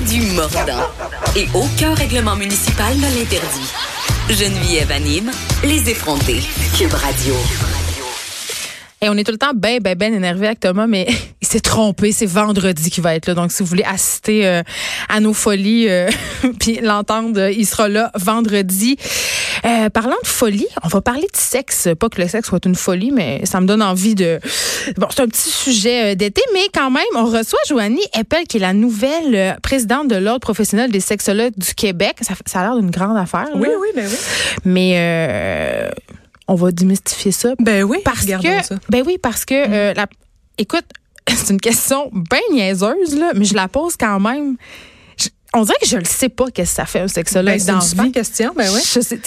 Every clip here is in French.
Du mordant. Et aucun règlement municipal ne l'interdit. Geneviève anime Les effrontés. Cube Radio. Et on est tout le temps ben, ben, ben énervé avec Thomas, mais il s'est trompé. C'est vendredi qu'il va être là. Donc, si vous voulez assister euh, à nos folies, euh, puis l'entendre, il sera là vendredi. Euh, parlant de folie, on va parler de sexe. Pas que le sexe soit une folie, mais ça me donne envie de... Bon, c'est un petit sujet d'été, mais quand même, on reçoit Joanie Eppel, qui est la nouvelle présidente de l'Ordre professionnel des sexologues du Québec. Ça, ça a l'air d'une grande affaire. Oui, là. oui, ben oui. Mais on va démystifier ça. Ben oui, parce que, ça. Ben oui, parce que, euh, la, écoute, c'est une question bien niaiseuse, là, mais je la pose quand même. On dirait que je le sais pas qu'est-ce que ça fait un sexologue Ben, dans une vie. question, ben oui. Je sais,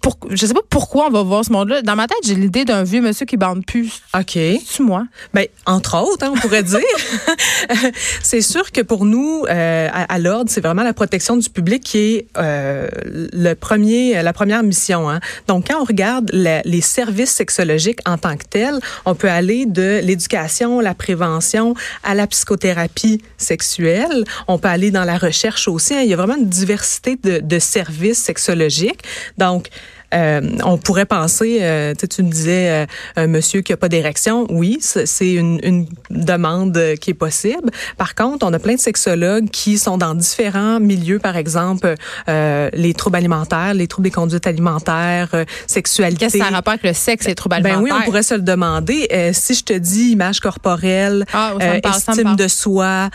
pour, je sais pas pourquoi on va voir ce monde-là. Dans ma tête, j'ai l'idée d'un vieux monsieur qui bande plus. OK. C'est moi? Ben, entre autres, hein, on pourrait dire. c'est sûr que pour nous, euh, à, à l'ordre, c'est vraiment la protection du public qui est euh, le premier, la première mission. Hein. Donc, quand on regarde la- les services sexologiques en tant que tels, on peut aller de l'éducation, la prévention, à la psychothérapie sexuelle. On peut aller dans la recherche aussi. hein. Il y a vraiment une diversité de, de services sexologiques. Donc, euh, on pourrait penser, euh, tu me disais, euh, un monsieur qui a pas d'érection, oui, c'est une, une demande euh, qui est possible. Par contre, on a plein de sexologues qui sont dans différents milieux, par exemple, euh, les troubles alimentaires, les troubles des conduites alimentaires, sexualité. Qu'est-ce que ça a rapport avec le sexe et les troubles Ben oui, alimentaires? on pourrait se le demander. Euh, si je te dis image corporelle, Ah, parle, estime de soi,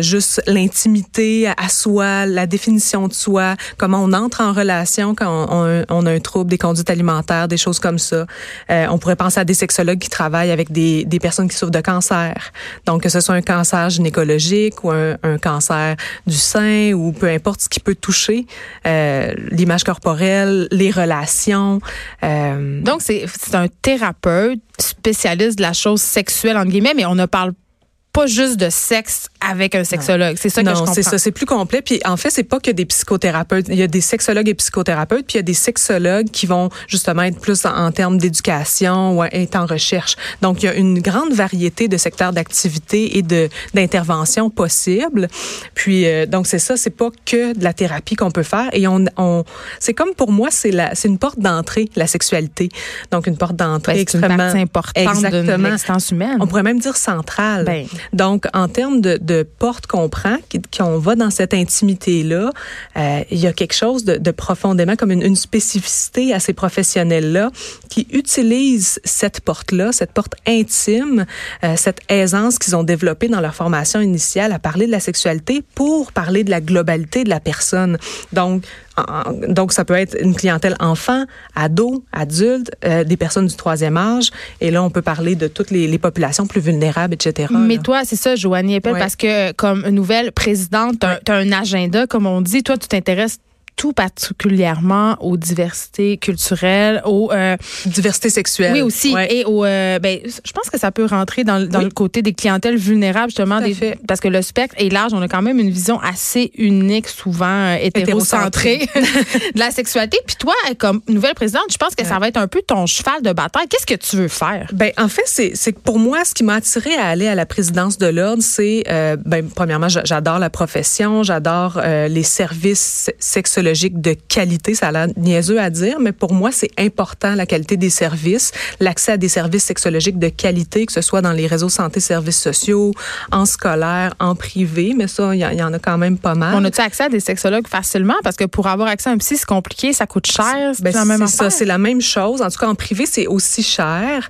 juste l'intimité à soi, la définition de soi, comment on entre en relation quand on, on- on a un trouble des conduites alimentaires, des choses comme ça. Euh, on pourrait penser à des sexologues qui travaillent avec des, des personnes qui souffrent de cancer. Donc, que ce soit un cancer gynécologique ou un, un cancer du sein ou peu importe ce qui peut toucher euh, l'image corporelle, les relations. Euh, Donc, c'est un thérapeute spécialiste de la chose sexuelle, entre guillemets, mais on ne parle pas juste de sexe avec un sexologue. C'est ça que je non, comprends. c'est ça, c'est plus complet. Puis en fait, c'est pas que des psychothérapeutes. Il y a des sexologues et psychothérapeutes, puis il y a des sexologues qui vont justement être plus en, en termes d'éducation ou être en recherche. Donc il y a une grande variété de secteurs d'activité et de d'intervention possibles. Puis euh, donc c'est ça, c'est pas que de la thérapie qu'on peut faire. Et on, on c'est comme pour moi, c'est la, c'est une porte d'entrée la sexualité. Donc une porte d'entrée Ben, c'est une extrêmement partie importante de exactement. l'existence humaine. On pourrait même dire centrale. Ben. Donc, en termes de, de porte qu'on prend, qu'on va dans cette intimité-là, euh, il y a quelque chose de, de profondément comme une, une spécificité à ces professionnels-là qui utilisent cette porte-là, cette porte intime, euh, cette aisance qu'ils ont développée dans leur formation initiale à parler de la sexualité pour parler de la globalité de la personne. Donc, donc ça peut être une clientèle enfant, ado, adulte, euh, des personnes du troisième âge, et là on peut parler de toutes les, les populations plus vulnérables, etc. Mais là. toi, c'est ça, Joanie Eppel, Ouais. parce que comme nouvelle présidente, tu as, un agenda, comme on dit. Toi, tu t'intéresses tout particulièrement aux diversités culturelles, aux euh, diversité sexuelle. oui aussi Ouais. et aux euh, ben je pense que ça peut rentrer dans, le- dans Oui. le côté des clientèles vulnérables justement des, fait. parce que le spectre est large, on a quand même une vision assez unique souvent euh, hétérocentrée de la sexualité. Puis toi comme nouvelle présidente, je pense que ça va être un peu ton cheval de bataille. Qu'est-ce que tu veux faire? Ben en fait c'est c'est que pour moi ce qui m'a attiré à aller à la présidence de l'ordre c'est euh, ben premièrement j'a- j'adore la profession j'adore euh, les services de qualité ça a l'air niaiseux à dire mais pour moi c'est important la qualité des services l'accès à des services sexologiques de qualité que ce soit dans les réseaux santé services sociaux en scolaire en privé mais ça il y, en- il y en a quand même pas mal On a-tu accès à des sexologues facilement? Parce que pour avoir accès à un psy c'est compliqué, ça coûte cher, c'est Ben, la même c'est ça, c'est la même chose. En tout cas, en privé, c'est aussi cher.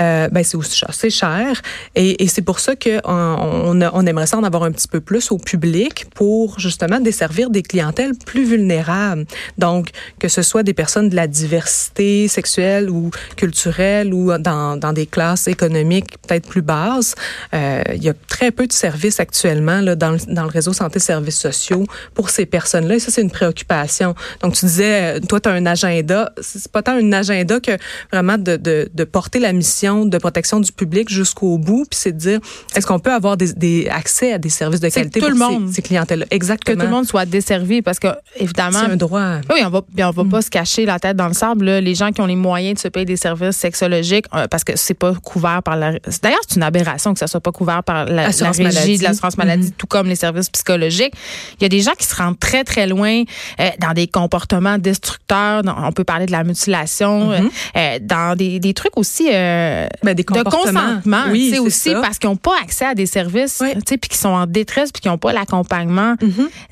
Euh, ben, c'est aussi cher, c'est cher. Et, et c'est pour ça que on, on, a- on aimerait ça en avoir un petit peu plus au public pour justement desservir des clientèles plus vulnérables vulnérables. Donc, que ce soit des personnes de la diversité sexuelle ou culturelle ou dans, dans des classes économiques peut-être plus basses, euh, il y a très peu de services actuellement là, dans, le, dans le réseau santé services sociaux pour ces personnes-là. Et ça, c'est une préoccupation. Donc, tu disais, euh, toi, tu as un agenda. C'est pas tant un agenda que vraiment de, de, de porter la mission de protection du public jusqu'au bout, puis c'est de dire, est-ce qu'on peut avoir des, des accès à des services de qualité tout pour le monde. ces, ces clientèles Exactement. Que tout le monde soit desservi parce que, évidemment. C'est un droit. Oui, on va, on va pas se cacher la tête dans le sable. là. Les gens qui ont les moyens de se payer des services sexologiques, euh, parce que c'est pas couvert par la. D'ailleurs, c'est une aberration que ça soit pas couvert par la, la régie maladie. de l'assurance maladie, tout comme les services psychologiques. Il y a des gens qui se rendent très très loin euh, dans des comportements destructeurs. Dans- on peut parler de la mutilation, euh, euh, dans des, des trucs aussi Ben, des de consentement, Oui, c'est aussi ça. parce qu'ils n'ont pas accès à des services, puis qui sont en détresse, puis qui n'ont pas l'accompagnement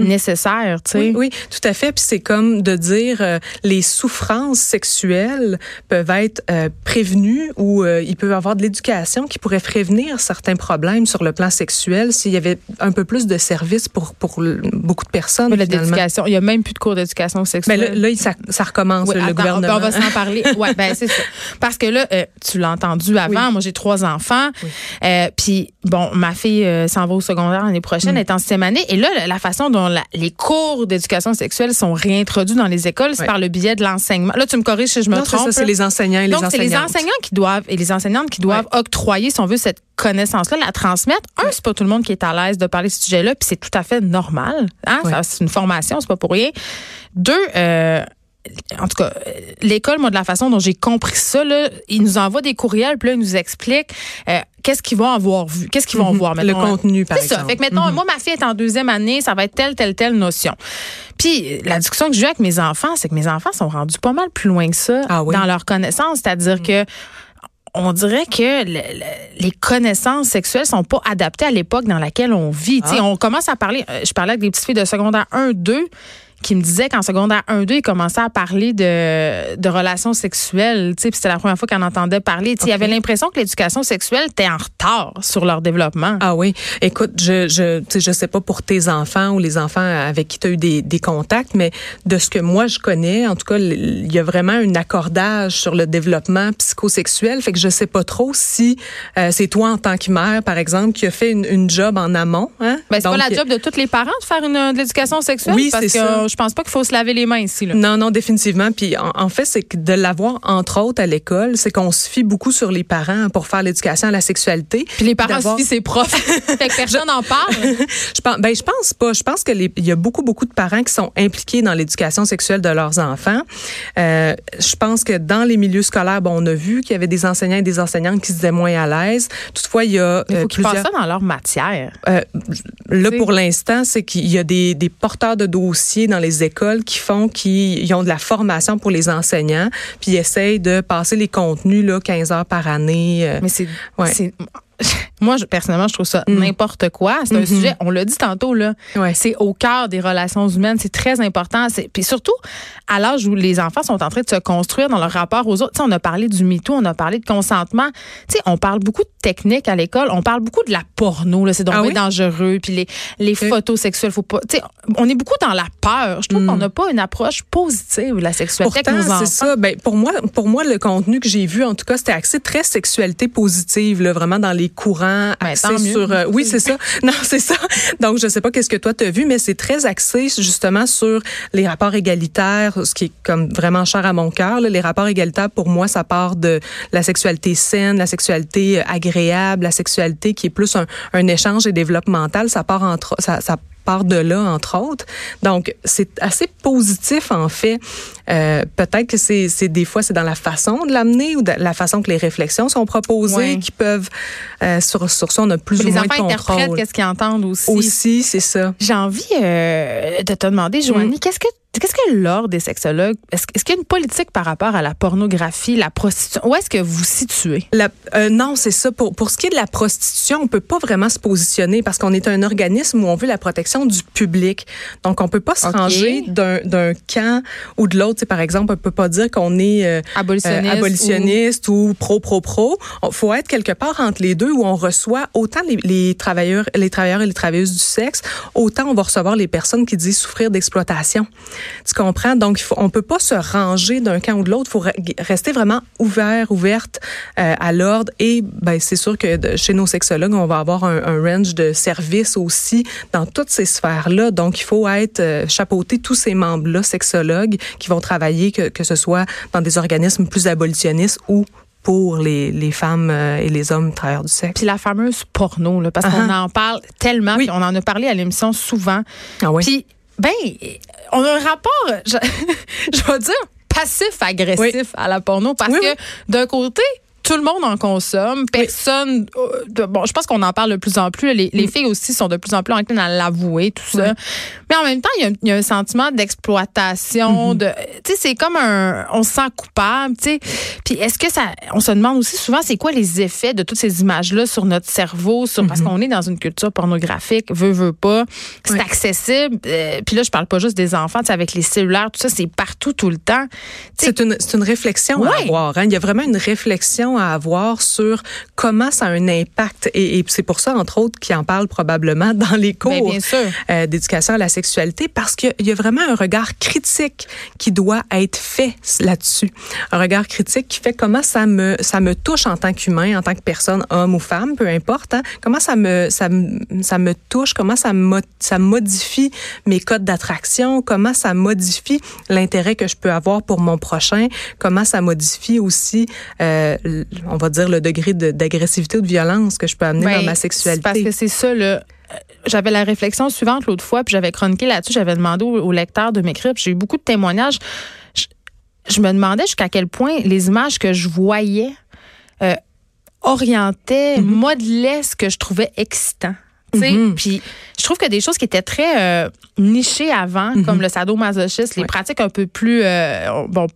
nécessaire, tu sais. Oui, oui, tout à fait. Puis c'est comme de dire euh, les souffrances sexuelles peuvent être euh, prévenues ou euh, il peut y avoir de l'éducation qui pourrait prévenir certains problèmes sur le plan sexuel s'il y avait un peu plus de services pour pour beaucoup de personnes. Mais il n'y a même plus de cours d'éducation Mais sexuelle. là, là, ça, ça recommence Oui, le attends, gouvernement. on va s'en parler. Ouais, ben c'est ça. Parce que là, euh, tu l'as entendu avant. Moi, j'ai trois enfants. Euh, Puis bon, ma fille s'en va au secondaire l'année prochaine, elle est en sixième année. Et là, la, la façon dont la- les cours d'éducation sexuelle sont réintroduits dans les écoles, c'est Oui. par le biais de l'enseignement. Là, tu me corriges si je me non, trompe. ça, c'est les enseignants et les Donc, c'est les enseignants qui doivent et les enseignantes qui doivent octroyer, si on veut, cette connaissance-là, la transmettre. Un, c'est pas tout le monde qui est à l'aise de parler de ce sujet-là, puis c'est tout à fait normal. Hein? C'est une formation, c'est pas pour rien. Deux, euh, en tout cas, euh, l'école, moi, de la façon dont j'ai compris ça, là, ils nous envoient des courriels, puis là, ils nous expliquent euh, qu'est-ce qu'ils vont avoir vu, qu'est-ce qu'ils vont voir. Le mettons, contenu, par c'est ça. exemple. Fait que mettons, moi, ma fille est en deuxième année, ça va être telle, telle, telle notion. Puis la discussion que j'ai avec mes enfants, c'est que mes enfants sont rendus pas mal plus loin que ça Ah oui? dans leur connaissance. C'est-à-dire que on dirait que le- le- les connaissances sexuelles sont pas adaptées à l'époque dans laquelle on vit. Ah. On commence à parler, euh, je parlais avec des petites filles de secondaire 1, 2 qui me disaient qu'en secondaire 1, 2, ils commençaient à parler de, de relations sexuelles. Tu sais, puis C'était la première fois qu'ils en entendaient parler. Tu sais, Ils avaient l'impression que l'éducation sexuelle était en retard sur leur développement. Ah oui. Écoute, je je je sais pas pour tes enfants ou les enfants avec qui tu as eu des, des contacts, mais de ce que moi je connais, en tout cas, il y a vraiment un accordage sur le développement psychosexuel. Fait que je sais pas trop si euh, c'est toi en tant que mère, par exemple, qui a fait une, une job en amont. Hein? Ben, c'est pas la job de tous les parents de faire une, de l'éducation sexuelle? Oui, c'est ça. Je pense pas qu'il faut se laver les mains ici. Là. Non, non, définitivement. Puis en, en fait, c'est que de l'avoir entre autres à l'école, c'est qu'on se fie beaucoup sur les parents pour faire l'éducation à la sexualité. Puis les parents D'avoir- suivent ses profs. fait que personne n'en parle. Je pense, ben, je pense pas. Je pense que les- il y a beaucoup, beaucoup de parents qui sont impliqués dans l'éducation sexuelle de leurs enfants. Euh, je pense que dans les milieux scolaires, bon, on a vu qu'il y avait des enseignants et des enseignantes qui se disaient moins à l'aise. Toutefois, il y a Il euh, faut qu'ils plusieurs. ça dans leur matière. Euh, là, pour l'instant, c'est qu'il y a des, des porteurs de dossiers dans les écoles qui font qu'ils ont de la formation pour les enseignants, puis ils essayent de passer les contenus là, 15 heures par année. euh, Mais c'est. Ouais. Moi, je- personnellement, je trouve ça n'importe quoi. C'est un sujet, on l'a dit tantôt, là. Ouais. C'est au cœur des relations humaines. C'est très important. Puis surtout, à l'âge où les enfants sont en train de se construire dans leur rapport aux autres. Tu sais, on a parlé du MeToo, on a parlé de consentement. Tu sais, on parle beaucoup de techniques à l'école. On parle beaucoup de la porno. Là, c'est donc Ah oui? dangereux. Puis les, les photos sexuelles, faut pas. Tu sais, on est beaucoup dans la peur. Je trouve qu'on n'a pas une approche positive de la sexualité c'est ça. Ben, pour moi, pour moi, le contenu que j'ai vu, en tout cas, c'était axé très sexualité positive, là, vraiment dans les courants, Axé sur. euh, oui, c'est ça. Non, c'est ça. Donc, je sais pas qu'est-ce que toi t'as vu, mais c'est très axé justement sur les rapports égalitaires, ce qui est comme vraiment cher à mon cœur. Les rapports égalitaires, pour moi, ça part de la sexualité saine, la sexualité euh, agréable, la sexualité qui est plus un, un échange et développemental. Ça part entre, ça, ça part de là, entre autres. Donc, c'est assez positif, en fait. Euh, Peut-être que c'est c'est des fois, c'est dans la façon de l'amener ou de la façon que les réflexions sont proposées Ouais. qui peuvent, euh, sur, sur ça, on a plus ou les moins enfants de interprètent contrôle. qu'est-ce qu'ils entendent aussi. Aussi, c'est ça. J'ai envie euh, de te demander, Joanie, qu'est-ce que Qu'est-ce que l'ordre des sexologues, est-ce qu'il y a une politique par rapport à la pornographie, la prostitution? Où est-ce que vous situez? La- euh, non, c'est ça. Pour, pour ce qui est de la prostitution, on peut pas vraiment se positionner parce qu'on est un organisme où on veut la protection du public. Donc, on peut pas se OK. ranger d'un camp ou de l'autre. Par exemple, on peut pas dire qu'on est euh, Abolitionniste euh, abolitionniste ou pro pro pro. Il faut être quelque part entre les deux où on reçoit autant les, les travailleurs, les travailleurs et les travailleuses du sexe, autant on va recevoir les personnes qui disent souffrir d'exploitation. Tu comprends? Donc, il faut, on peut pas se ranger d'un camp ou de l'autre. Il faut re- rester vraiment ouvert, ouverte euh, à l'ordre. Et ben, c'est sûr que de- chez nos sexologues, on va avoir un, un range de services aussi dans toutes ces sphères-là. Donc, il faut être euh, chapeauter tous ces membres-là, sexologues, qui vont travailler, que, que ce soit dans des organismes plus abolitionnistes ou pour les, les femmes euh, et les hommes travailleurs du sexe. Puis la fameuse porno, là, parce qu'on en parle tellement, Oui. puis on en a parlé à l'émission souvent. Ah oui? Puis, ben, on a un rapport, je, je vais dire, passif-agressif Oui. à la porno, parce Oui, que d'un côté, tout le monde en consomme. Personne. euh, bon, je pense qu'on en parle de plus en plus. Les, les filles aussi sont de plus en plus enclines à l'avouer, tout ça. Mm. Oui. Mais en même temps, il y a, il y a un sentiment d'exploitation. Mm-hmm. de Tu sais, c'est comme un. On se sent coupable, tu sais. Puis est-ce que ça. On se demande aussi souvent, c'est quoi les effets de toutes ces images-là sur notre cerveau, sur, Mm-hmm. parce qu'on est dans une culture pornographique, veut, veut pas. C'est Oui. accessible. Euh, puis là, je parle pas juste des enfants, tu sais, avec les cellulaires, tout ça, c'est partout, tout le temps. C'est une, c'est une réflexion à avoir. hein. Il y a vraiment une réflexion à avoir sur comment ça a un impact. Et, et c'est pour ça, entre autres, qu'ils en parlent probablement dans les cours Ben, sûr. euh, d'éducation à la sexualité, parce qu'il y a vraiment un regard critique qui doit être fait là-dessus. Un regard critique qui fait comment ça me, ça me touche en tant qu'humain, en tant que personne, homme ou femme, peu importe. hein. Comment ça me, ça, ça me touche, comment ça, mo- ça modifie mes codes d'attraction, comment ça modifie l'intérêt que je peux avoir pour mon prochain, comment ça modifie aussi, euh, on va dire, le degré de- d'agressivité ou de violence que je peux amener Ben, dans ma c'est sexualité. Parce que c'est ça, là. J'avais la réflexion suivante l'autre fois, puis j'avais chroniqué là-dessus, j'avais demandé au, au lecteur de m'écrire, puis j'ai eu beaucoup de témoignages. Je, je me demandais jusqu'à quel point les images que je voyais euh, orientaient, Mm-hmm. modelaient ce que je trouvais excitant. Mhm. Puis je trouve que des choses qui étaient très euh, nichées avant, comme le sadomasochisme, les Ouais. pratiques un peu plus euh, bon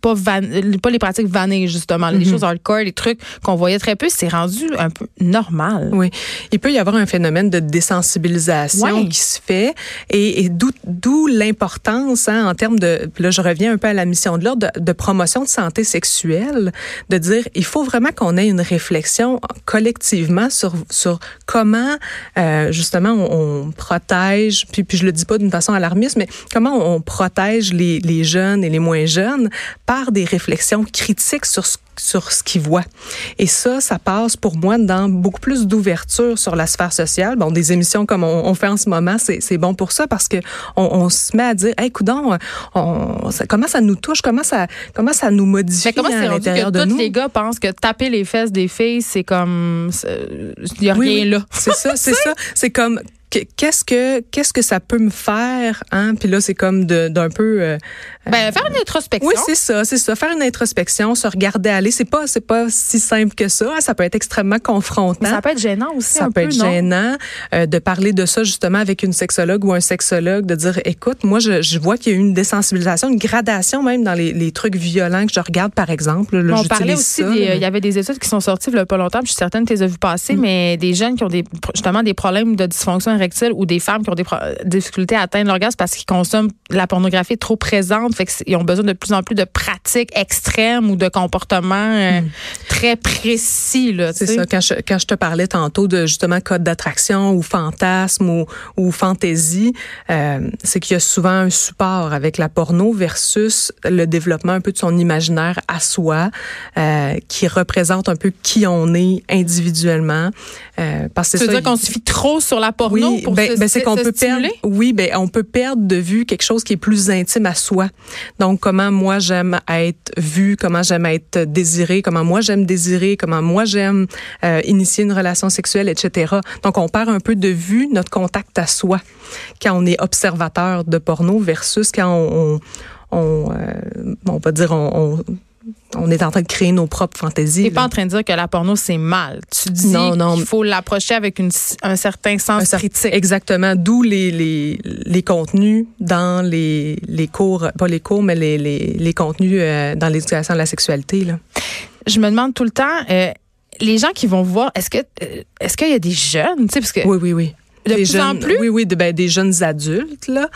pas van- pas les pratiques vannées justement, les Mhm. choses hardcore, les trucs qu'on voyait très peu, c'est rendu un peu normal. Oui, il peut y avoir un phénomène de désensibilisation Ouais. qui se fait et, et d'où l'importance hein, en termes de là je reviens un peu à la mission de l'ordre de, de promotion de santé sexuelle de dire il faut vraiment qu'on ait une réflexion collectivement sur sur comment euh, justement on, on protège puis puis je le dis pas d'une façon alarmiste mais comment on protège les, les jeunes et les moins jeunes par des réflexions critiques sur ce sur ce qu'ils voient. Et ça, ça passe pour moi dans beaucoup plus d'ouverture sur la sphère sociale. Bon, des émissions comme on, on fait en ce moment, c'est c'est bon pour ça parce que on, on se met à dire, hey, coudon, on, ça- comment ça nous touche, comment ça, comment ça nous modifie Fait comment à l'intérieur que de tous nous? les gars pensent que taper les fesses des filles, c'est comme il y a Oui, rien oui. là. C'est ça, c'est ça. C'est comme que- qu'est-ce que qu'est-ce que ça peut me faire, hein? Puis là, c'est comme d'un peu. euh, Ben faire une introspection. Oui, c'est ça, c'est ça. Faire une introspection, se regarder aller, c'est pas, c'est pas si simple que ça. hein. Ça peut être extrêmement confrontant. Mais ça peut être gênant aussi Ça un peut peu, être non? gênant euh, de parler de ça justement avec une sexologue ou un sexologue, de dire, écoute, moi, je, je vois qu'il y a eu une désensibilisation, une gradation même dans les, les trucs violents que je regarde, par exemple. Là, On parlait aussi, des- là. il y avait des études qui sont sorties il y a pas longtemps, je suis certaine que tu les as vues passer, Mm. mais des jeunes qui ont des, justement des problèmes de dysfonction érectile ou des femmes qui ont des pro- difficultés à atteindre l'orgasme parce qu'ils consomment la pornographie trop présente, fait qu'ils ont besoin de plus en plus de pratiques extrêmes ou de comportements euh, très précis. C'est ça. Quand je, quand je te parlais tantôt de justement code d'attraction ou fantasme ou, ou fantaisie, euh, c'est qu'il y a souvent un support avec la porno versus le développement un peu de son imaginaire à soi, euh, qui représente un peu qui on est individuellement. Euh, parce que ça, dire qu'on se fie trop sur la porno oui, pour ben, se, ben, c'est qu'on se peut perdre. stimuler? Oui, ben on peut perdre de vue quelque chose qui est plus intime à soi. Donc comment moi j'aime être vue, comment j'aime être désirée, comment moi j'aime désirer, comment moi j'aime euh, initier une relation sexuelle, etc. Donc on perd un peu de vue notre contact à soi quand on est observateur de porno versus quand on, on, on, euh, on va dire on, on on est en train de créer nos propres fantaisies. T'es pas en train de dire que la porno c'est mal. Tu dis Non, non. qu'il faut l'approcher avec une, un certain sens Un cer- critique. Exactement. D'où les, les, les contenus dans les, les cours, pas les cours, mais les, les, les contenus euh, dans l'éducation à la sexualité. Là. je me demande tout le temps, euh, les gens qui vont voir, est-ce que euh, est-ce qu'il y a des jeunes, tu sais, parce que Oui, oui, oui. De des plus jeunes, en plus? Oui, oui, de, ben, des jeunes adultes. Là.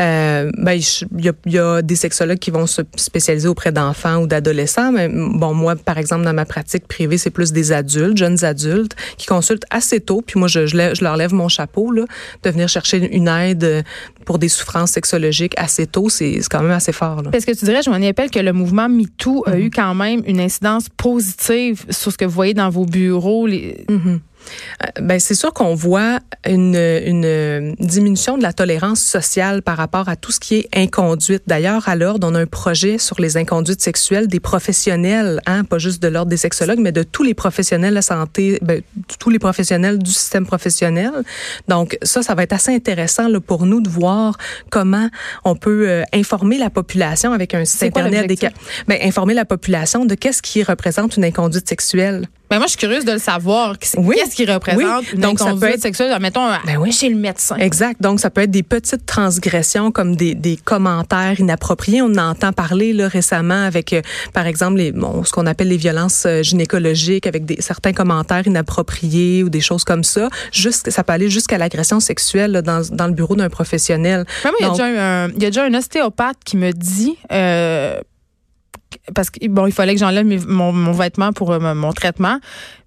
Euh, ben, il y, a, il y a des sexologues qui vont se spécialiser auprès d'enfants ou d'adolescents. Mais bon, moi, par exemple, dans ma pratique privée, c'est plus des adultes, jeunes adultes, qui consultent assez tôt. Puis moi, je, je, lève- je leur lève mon chapeau là, de venir chercher une aide pour des souffrances sexologiques assez tôt. C'est quand même assez fort. Là. Est-ce que tu dirais, Joanie Appel, que le mouvement MeToo Mhm. a eu quand même une incidence positive sur ce que vous voyez dans vos bureaux? Les... Mhm. Euh, Ben, c'est sûr qu'on voit une, une diminution de la tolérance sociale par rapport à tout ce qui est inconduite. D'ailleurs, à l'ordre, on a un projet sur les inconduites sexuelles des professionnels, hein, pas juste de l'ordre des sexologues, mais de tous les professionnels de la santé, ben, tous les professionnels du système professionnel. Donc, ça, ça va être assez intéressant là, pour nous de voir comment on peut euh, informer la population avec un site Internet. Des ben, informer la population de qu'est-ce qui représente une inconduite sexuelle. Ben moi, je suis curieuse de le savoir. Qu'est-ce Oui. qu'est-ce qui représente Oui. une Donc, ça peut être- sexuelle? Mettons, Ben oui. chez le médecin. Exact. Donc, ça peut être des petites transgressions comme des, des commentaires inappropriés. On en entend parler là, récemment avec, euh, par exemple, les, bon, ce qu'on appelle les violences euh, gynécologiques, avec des, certains commentaires inappropriés ou des choses comme ça. Juste, ça peut aller jusqu'à l'agression sexuelle là, dans, dans le bureau d'un professionnel. Même il y, y a déjà un ostéopathe qui me dit, euh, parce que bon, il fallait que j'enlève mon, mon vêtement pour euh, mon- traitement,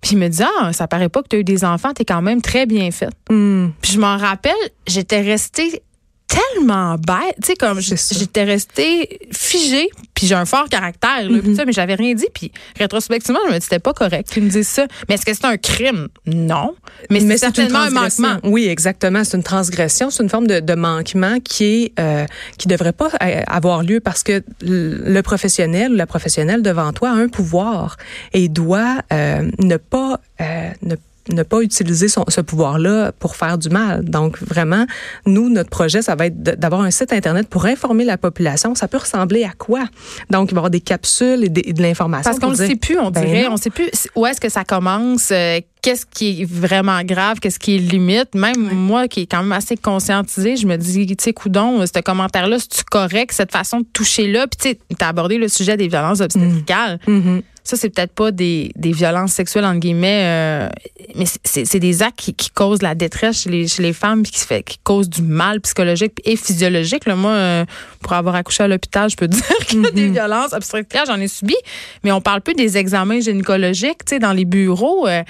puis il me dit ah, ça paraît pas que tu as eu des enfants, tu es quand même très bien faite. Hmm. Puis je m'en rappelle, j'étais restée tellement bête, tu sais comme j'étais restée figée, puis j'ai un fort caractère là, Mm-hmm. puis ça, mais j'avais rien dit puis rétrospectivement, je me dis c'était pas correct qu'ils me disent ça. Mais est-ce que c'est un crime? Non, mais, c'est certainement un manquement. Oui, exactement. C'est une transgression. C'est une forme de, de manquement qui est euh, qui devrait pas euh, avoir lieu parce que le professionnel ou la professionnelle devant toi a un pouvoir et doit euh, ne pas euh, ne ne pas utiliser son, ce pouvoir-là pour faire du mal. Donc, vraiment, nous, notre projet, ça va être d'avoir un site Internet pour informer la population. Ça peut ressembler à quoi? Donc, il va y avoir des capsules et, des- et de l'information. Parce qu'on ne sait plus, on Ben dirait. on sait plus où est-ce que ça commence, euh, qu'est-ce qui est vraiment grave, qu'est-ce qui est limite? Même moi, qui est quand même assez conscientisée, je me dis, tu sais, coudon, ce commentaire-là, c'est-tu correct, cette façon de toucher là? Puis, tu sais, t'as abordé le sujet des violences obstétricales. Mhm. Ça, c'est peut-être pas des, des violences sexuelles, entre guillemets, euh, mais c'est- des actes qui, qui causent la détresse chez les, chez les femmes, puis qui, fait, qui causent du mal psychologique et physiologique. Là, moi, euh, pour avoir accouché à l'hôpital, je peux dire a des violences obstétricales, j'en ai subi, mais on parle plus des examens gynécologiques, tu sais, dans les bureaux, euh,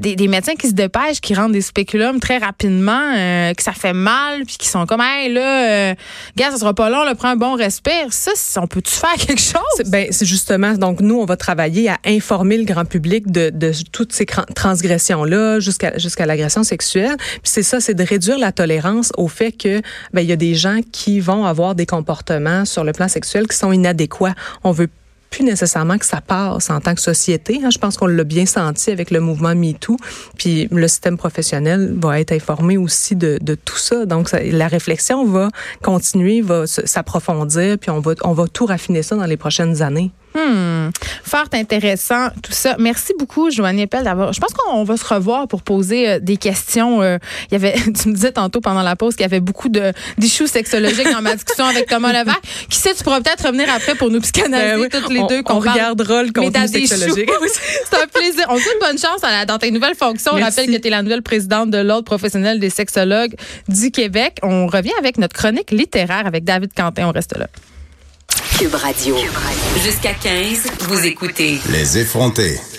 des, médecins qui se dépêchent, qui rendent des spéculums très rapidement, euh, que ça fait mal, puis qui sont comme, hey, là, euh, gars, ça sera pas long, là, prends un bon respire. Ça, on peut-tu faire quelque chose? Ben, c'est justement, donc nous, on va travailler à informer le grand public de, de toutes ces transgressions-là jusqu'à jusqu'à l'agression sexuelle. Puis c'est ça, c'est de réduire la tolérance au fait que ben, il y a des gens qui vont avoir des comportements sur le plan sexuel qui sont inadéquats. On veut plus nécessairement que ça passe en tant que société. hein. Je pense qu'on l'a bien senti avec le mouvement MeToo. Puis le système professionnel va être informé aussi de, tout ça. Donc la réflexion va continuer, va s'approfondir, puis on va, on va tout raffiner ça dans les prochaines années. Hmm. Fort intéressant, tout ça. Merci beaucoup, Joanne Appel, d'avoir. Je pense qu'on va se revoir pour poser euh, des questions. Euh, il y avait, tu me disais tantôt pendant la pause qu'il y avait beaucoup de d'issues sexologiques dans ma discussion avec Thomas Levac. Qui sait, tu pourras peut-être revenir après pour nous psychanalyser Ben oui, toutes les on- deux. on qu'on regardera le contenu sexologique. C'est un plaisir. On te souhaite bonne chance à la- dans tes nouvelles fonctions. On rappelle que tu es la nouvelle présidente de l'Ordre professionnel des sexologues du Québec. On revient avec notre chronique littéraire avec David Quentin. On reste là. Cube Radio. Jusqu'à 15, vous écoutez Les effrontés.